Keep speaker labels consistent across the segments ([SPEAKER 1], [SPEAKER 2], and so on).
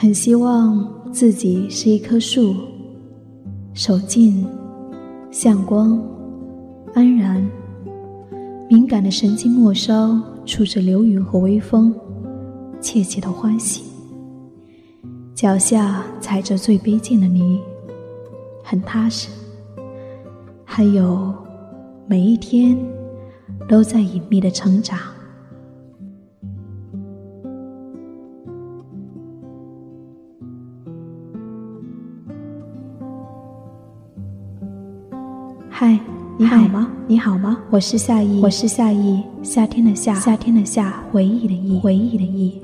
[SPEAKER 1] 很希望自己是一棵树，守静，向光，安然，敏感的神经末梢触着流云和微风，切切的欢喜。脚下踩着最卑贱的泥，很踏实。还有，每一天都在隐秘的成长。嗨，你好吗？你好吗？我是夏意，我是夏意，夏天的夏，夏天的夏，回忆的忆，回忆的忆。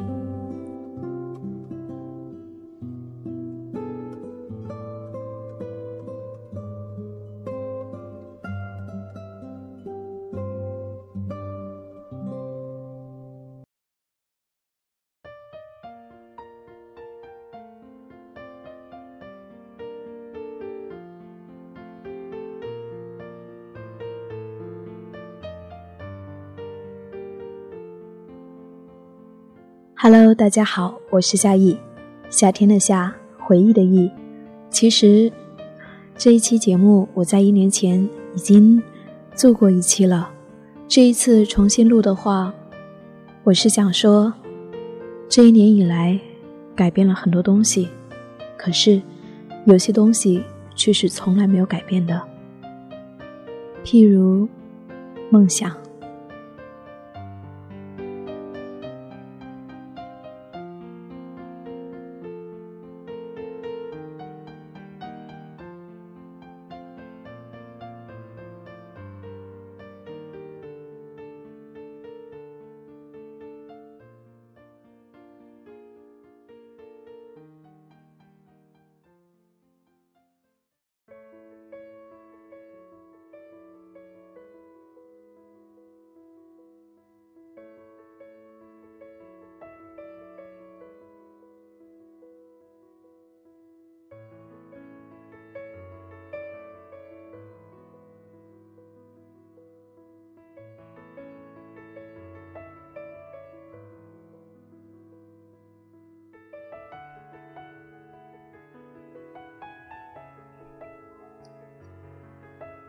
[SPEAKER 1] Hello，大家好，我是夏意，夏天的夏，回忆的忆。其实这一期节目我在一年前已经做过一期了，这一次重新录的话，我是想说，这一年以来改变了很多东西，可是有些东西却是从来没有改变的，譬如梦想。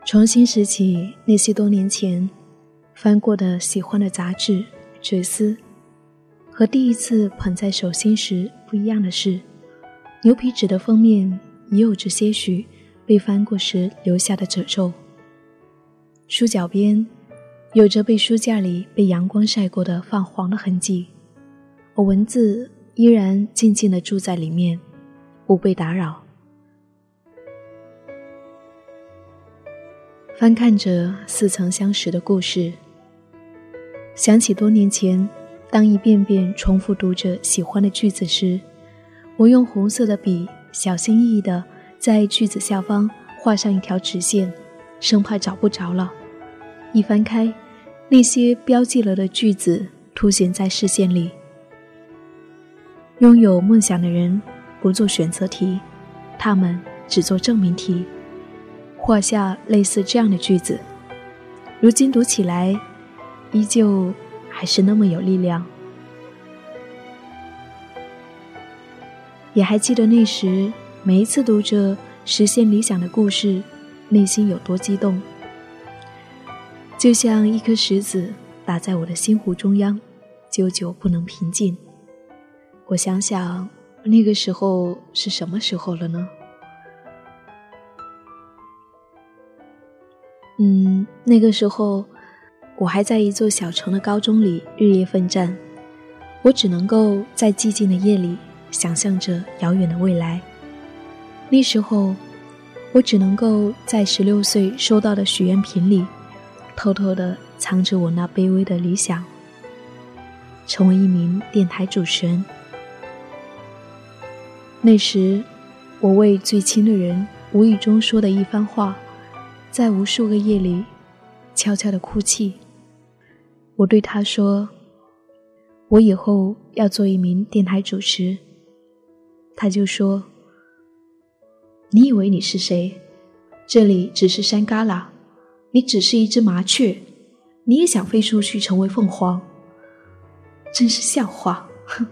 [SPEAKER 1] 重新拾起那些多年前翻过的喜欢的杂志纸丝，和第一次捧在手心时不一样的是，牛皮纸的封面已有着些许被翻过时留下的褶皱。书角边有着被书架里被阳光晒过的泛黄的痕迹，而文字依然静静地住在里面，不被打扰。翻看着似曾相识的故事，想起多年前，当一遍遍重复读着喜欢的句子时，我用红色的笔小心翼翼地在句子下方画上一条直线，生怕找不着了。一翻开，那些标记了的句子凸显在视线里。拥有梦想的人不做选择题，他们只做证明题。画下类似这样的句子，如今读起来，依旧还是那么有力量。也还记得那时，每一次读着实现理想的故事，内心有多激动，就像一颗石子打在我的心湖中央，久久不能平静。我想想，那个时候是什么时候了呢？嗯，那个时候，我还在一座小城的高中里日夜奋战，我只能够在寂静的夜里想象着遥远的未来。那时候，我只能够在十六岁收到的许愿瓶里，偷偷的藏着我那卑微的理想，成为一名电台主持人。那时，我为最亲的人无意中说的一番话。在无数个夜里，悄悄的哭泣。我对他说：“我以后要做一名电台主持。”他就说：“你以为你是谁？这里只是山旮旯，你只是一只麻雀，你也想飞出去成为凤凰？真是笑话！”哼。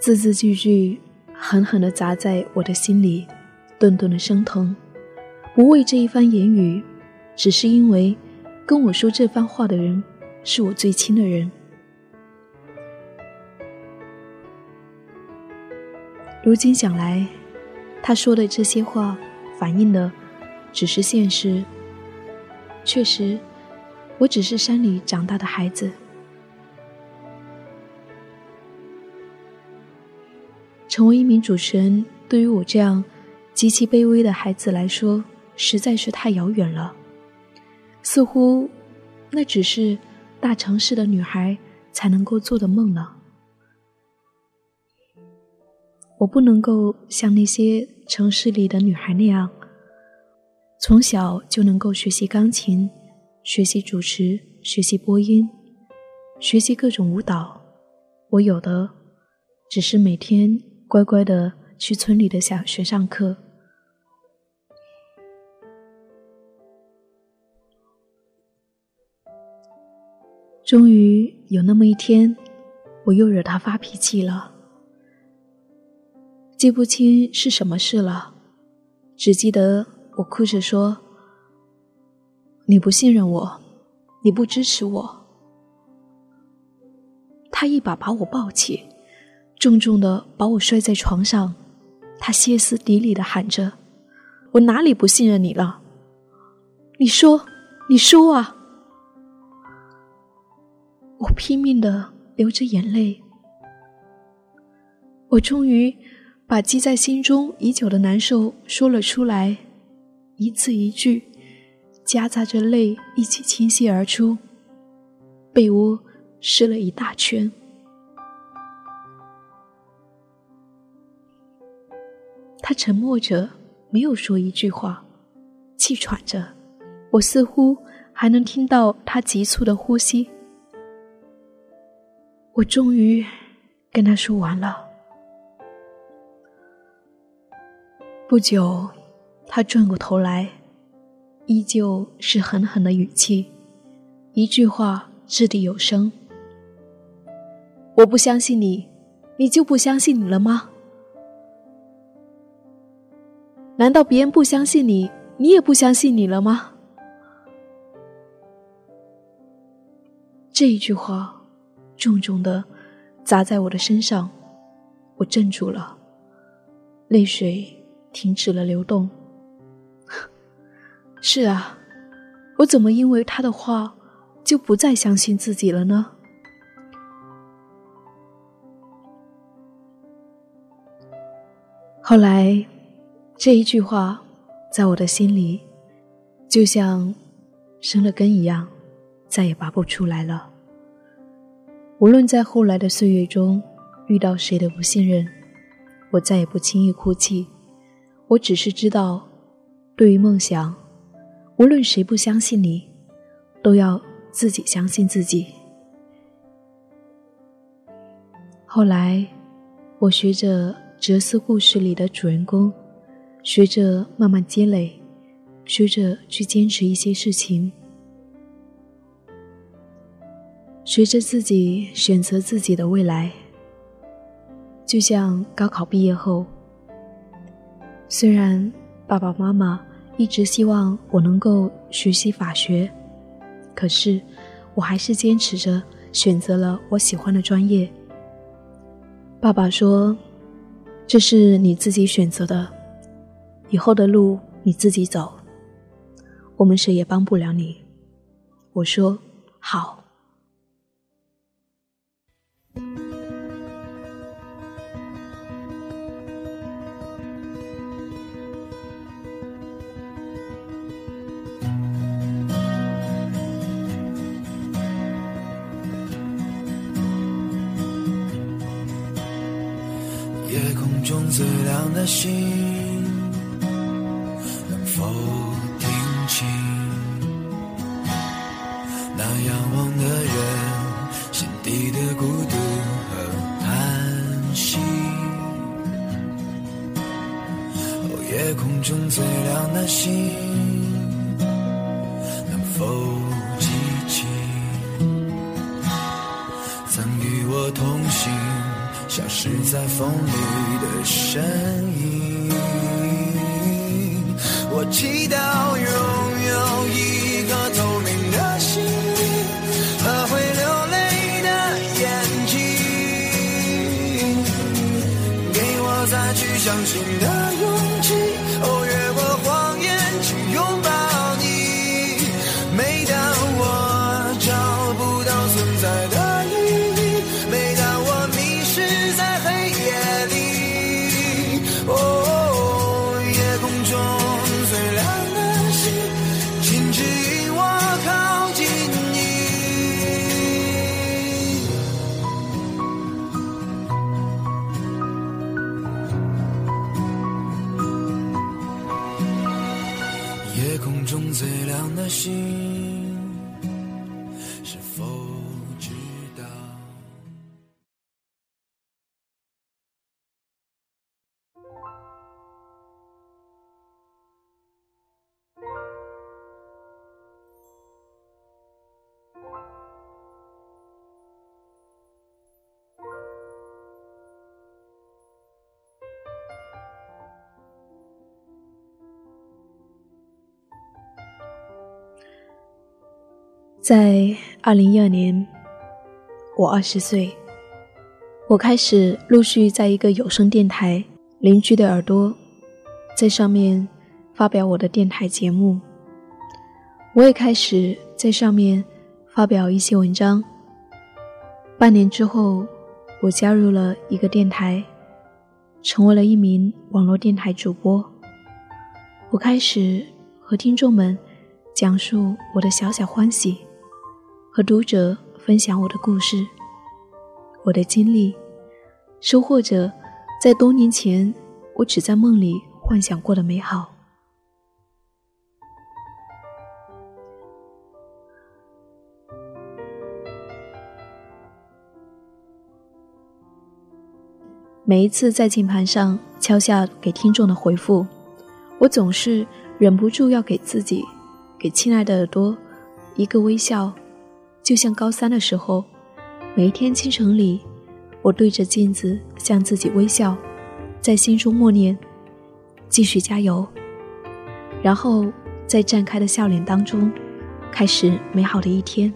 [SPEAKER 1] 字字句句狠狠地砸在我的心里，顿顿的生疼。不为这一番言语，只是因为跟我说这番话的人是我最亲的人。如今想来，他说的这些话，反映的只是现实。确实，我只是山里长大的孩子。成为一名主持人，对于我这样极其卑微的孩子来说，实在是太遥远了。似乎，那只是大城市的女孩才能够做的梦呢。我不能够像那些城市里的女孩那样，从小就能够学习钢琴、学习主持、学习播音、学习各种舞蹈。我有的只是每天乖乖的去村里的小学上课。终于有那么一天，我又惹他发脾气了。记不清是什么事了，只记得我哭着说：“你不信任我，你不支持我。”他一把把我抱起，重重的把我摔在床上，他歇斯底里的喊着：“我哪里不信任你了？你说，你说啊！”我拼命的流着眼泪，我终于。把积在心中已久的难受说了出来，一字一句，夹杂着泪一起倾泻而出，被窝湿了一大圈。他沉默着，没有说一句话，气喘着，我似乎还能听到他急促的呼吸。我终于跟他说完了。不久，他转过头来，依旧是狠狠的语气，一句话掷地有声：“我不相信你，你就不相信你了吗？难道别人不相信你，你也不相信你了吗？”这一句话，重重的砸在我的身上，我镇住了，泪水。停止了流动。是啊，我怎么因为他的话就不再相信自己了呢？后来，这一句话在我的心里，就像生了根一样，再也拔不出来了。无论在后来的岁月中遇到谁的不信任，我再也不轻易哭泣。我只是知道，对于梦想，无论谁不相信你，都要自己相信自己。后来，我学着哲思故事里的主人公，学着慢慢积累，学着去坚持一些事情，学着自己选择自己的未来。就像高考毕业后。虽然爸爸妈妈一直希望我能够学习法学，可是我还是坚持着选择了我喜欢的专业。爸爸说：“这是你自己选择的，以后的路你自己走，我们谁也帮不了你。”我说：“好。”
[SPEAKER 2] 夜空中最亮的星，能亮
[SPEAKER 1] 在二零一二年，我二十岁，我开始陆续在一个有声电台《邻居的耳朵》在上面发表我的电台节目。我也开始在上面发表一些文章。半年之后，我加入了一个电台，成为了一名网络电台主播。我开始和听众们讲述我的小小欢喜。和读者分享我的故事，我的经历，收获着在多年前我只在梦里幻想过的美好。每一次在键盘上敲下给听众的回复，我总是忍不住要给自己，给亲爱的耳朵一个微笑。就像高三的时候，每一天清晨里，我对着镜子向自己微笑，在心中默念：“继续加油。”然后在绽开的笑脸当中，开始美好的一天。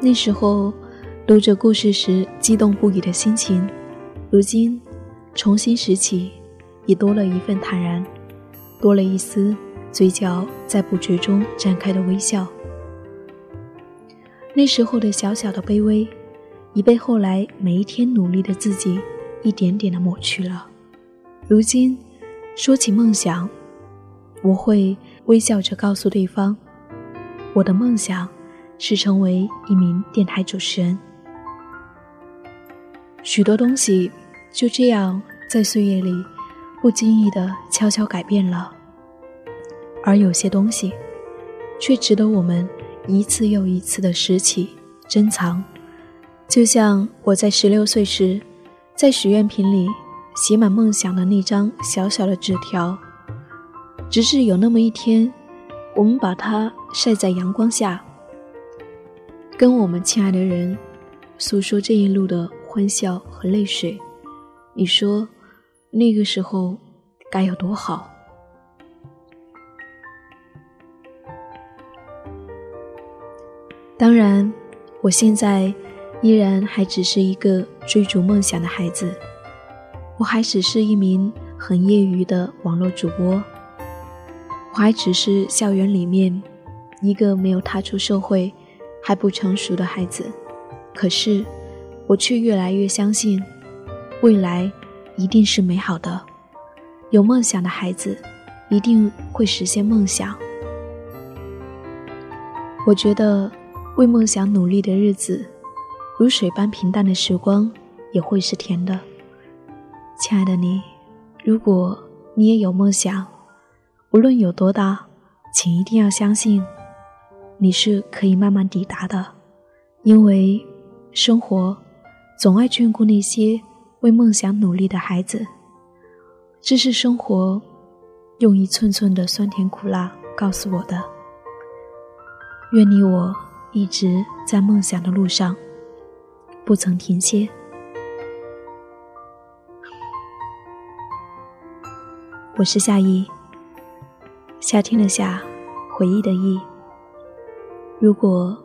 [SPEAKER 1] 那时候，读着故事时激动不已的心情。如今，重新拾起，已多了一份坦然，多了一丝嘴角在不觉中绽开的微笑。那时候的小小的卑微，已被后来每一天努力的自己一点点的抹去了。如今，说起梦想，我会微笑着告诉对方，我的梦想是成为一名电台主持人。许多东西就这样在岁月里不经意的悄悄改变了，而有些东西却值得我们一次又一次的拾起、珍藏。就像我在十六岁时，在许愿瓶里写满梦想的那张小小的纸条，直至有那么一天，我们把它晒在阳光下，跟我们亲爱的人诉说这一路的。欢笑和泪水，你说那个时候该有多好？当然，我现在依然还只是一个追逐梦想的孩子，我还只是一名很业余的网络主播，我还只是校园里面一个没有踏出社会、还不成熟的孩子。可是。我却越来越相信，未来一定是美好的。有梦想的孩子，一定会实现梦想。我觉得，为梦想努力的日子，如水般平淡的时光，也会是甜的。亲爱的你，如果你也有梦想，无论有多大，请一定要相信，你是可以慢慢抵达的，因为生活。总爱眷顾那些为梦想努力的孩子，这是生活用一寸寸的酸甜苦辣告诉我的。愿你我一直在梦想的路上，不曾停歇。我是夏意，夏天的夏，回忆的忆。如果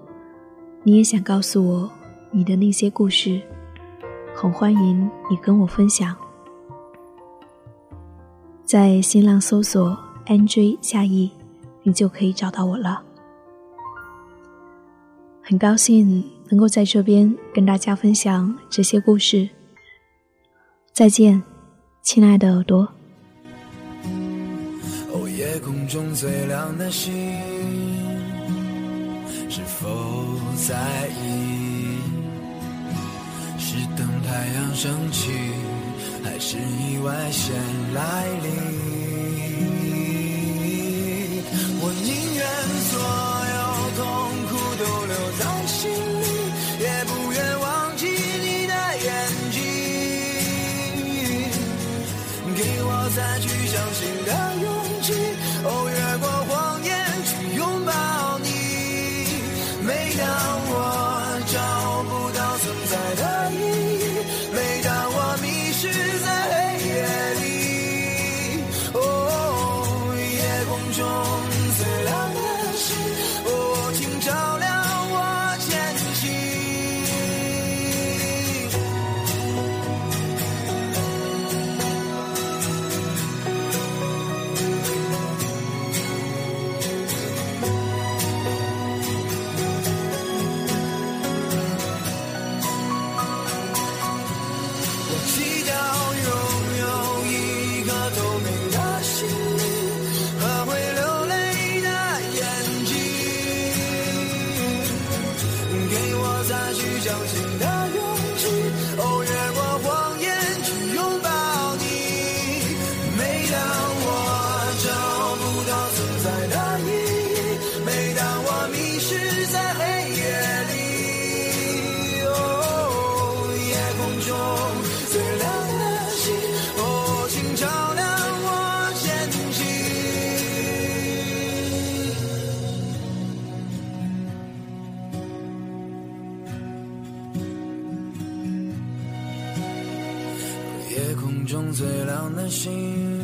[SPEAKER 1] 你也想告诉我你的那些故事，很欢迎你跟我分享。在新浪搜索 “nj 夏意”，你就可以找到我了。很高兴能够在这边跟大家分享这些故事。再见，亲爱的耳朵。
[SPEAKER 2] 哦，夜空中最亮的星。是否在意？是等太阳升起，还是意外先来临？我宁愿所有痛苦都留在心夜最亮的星，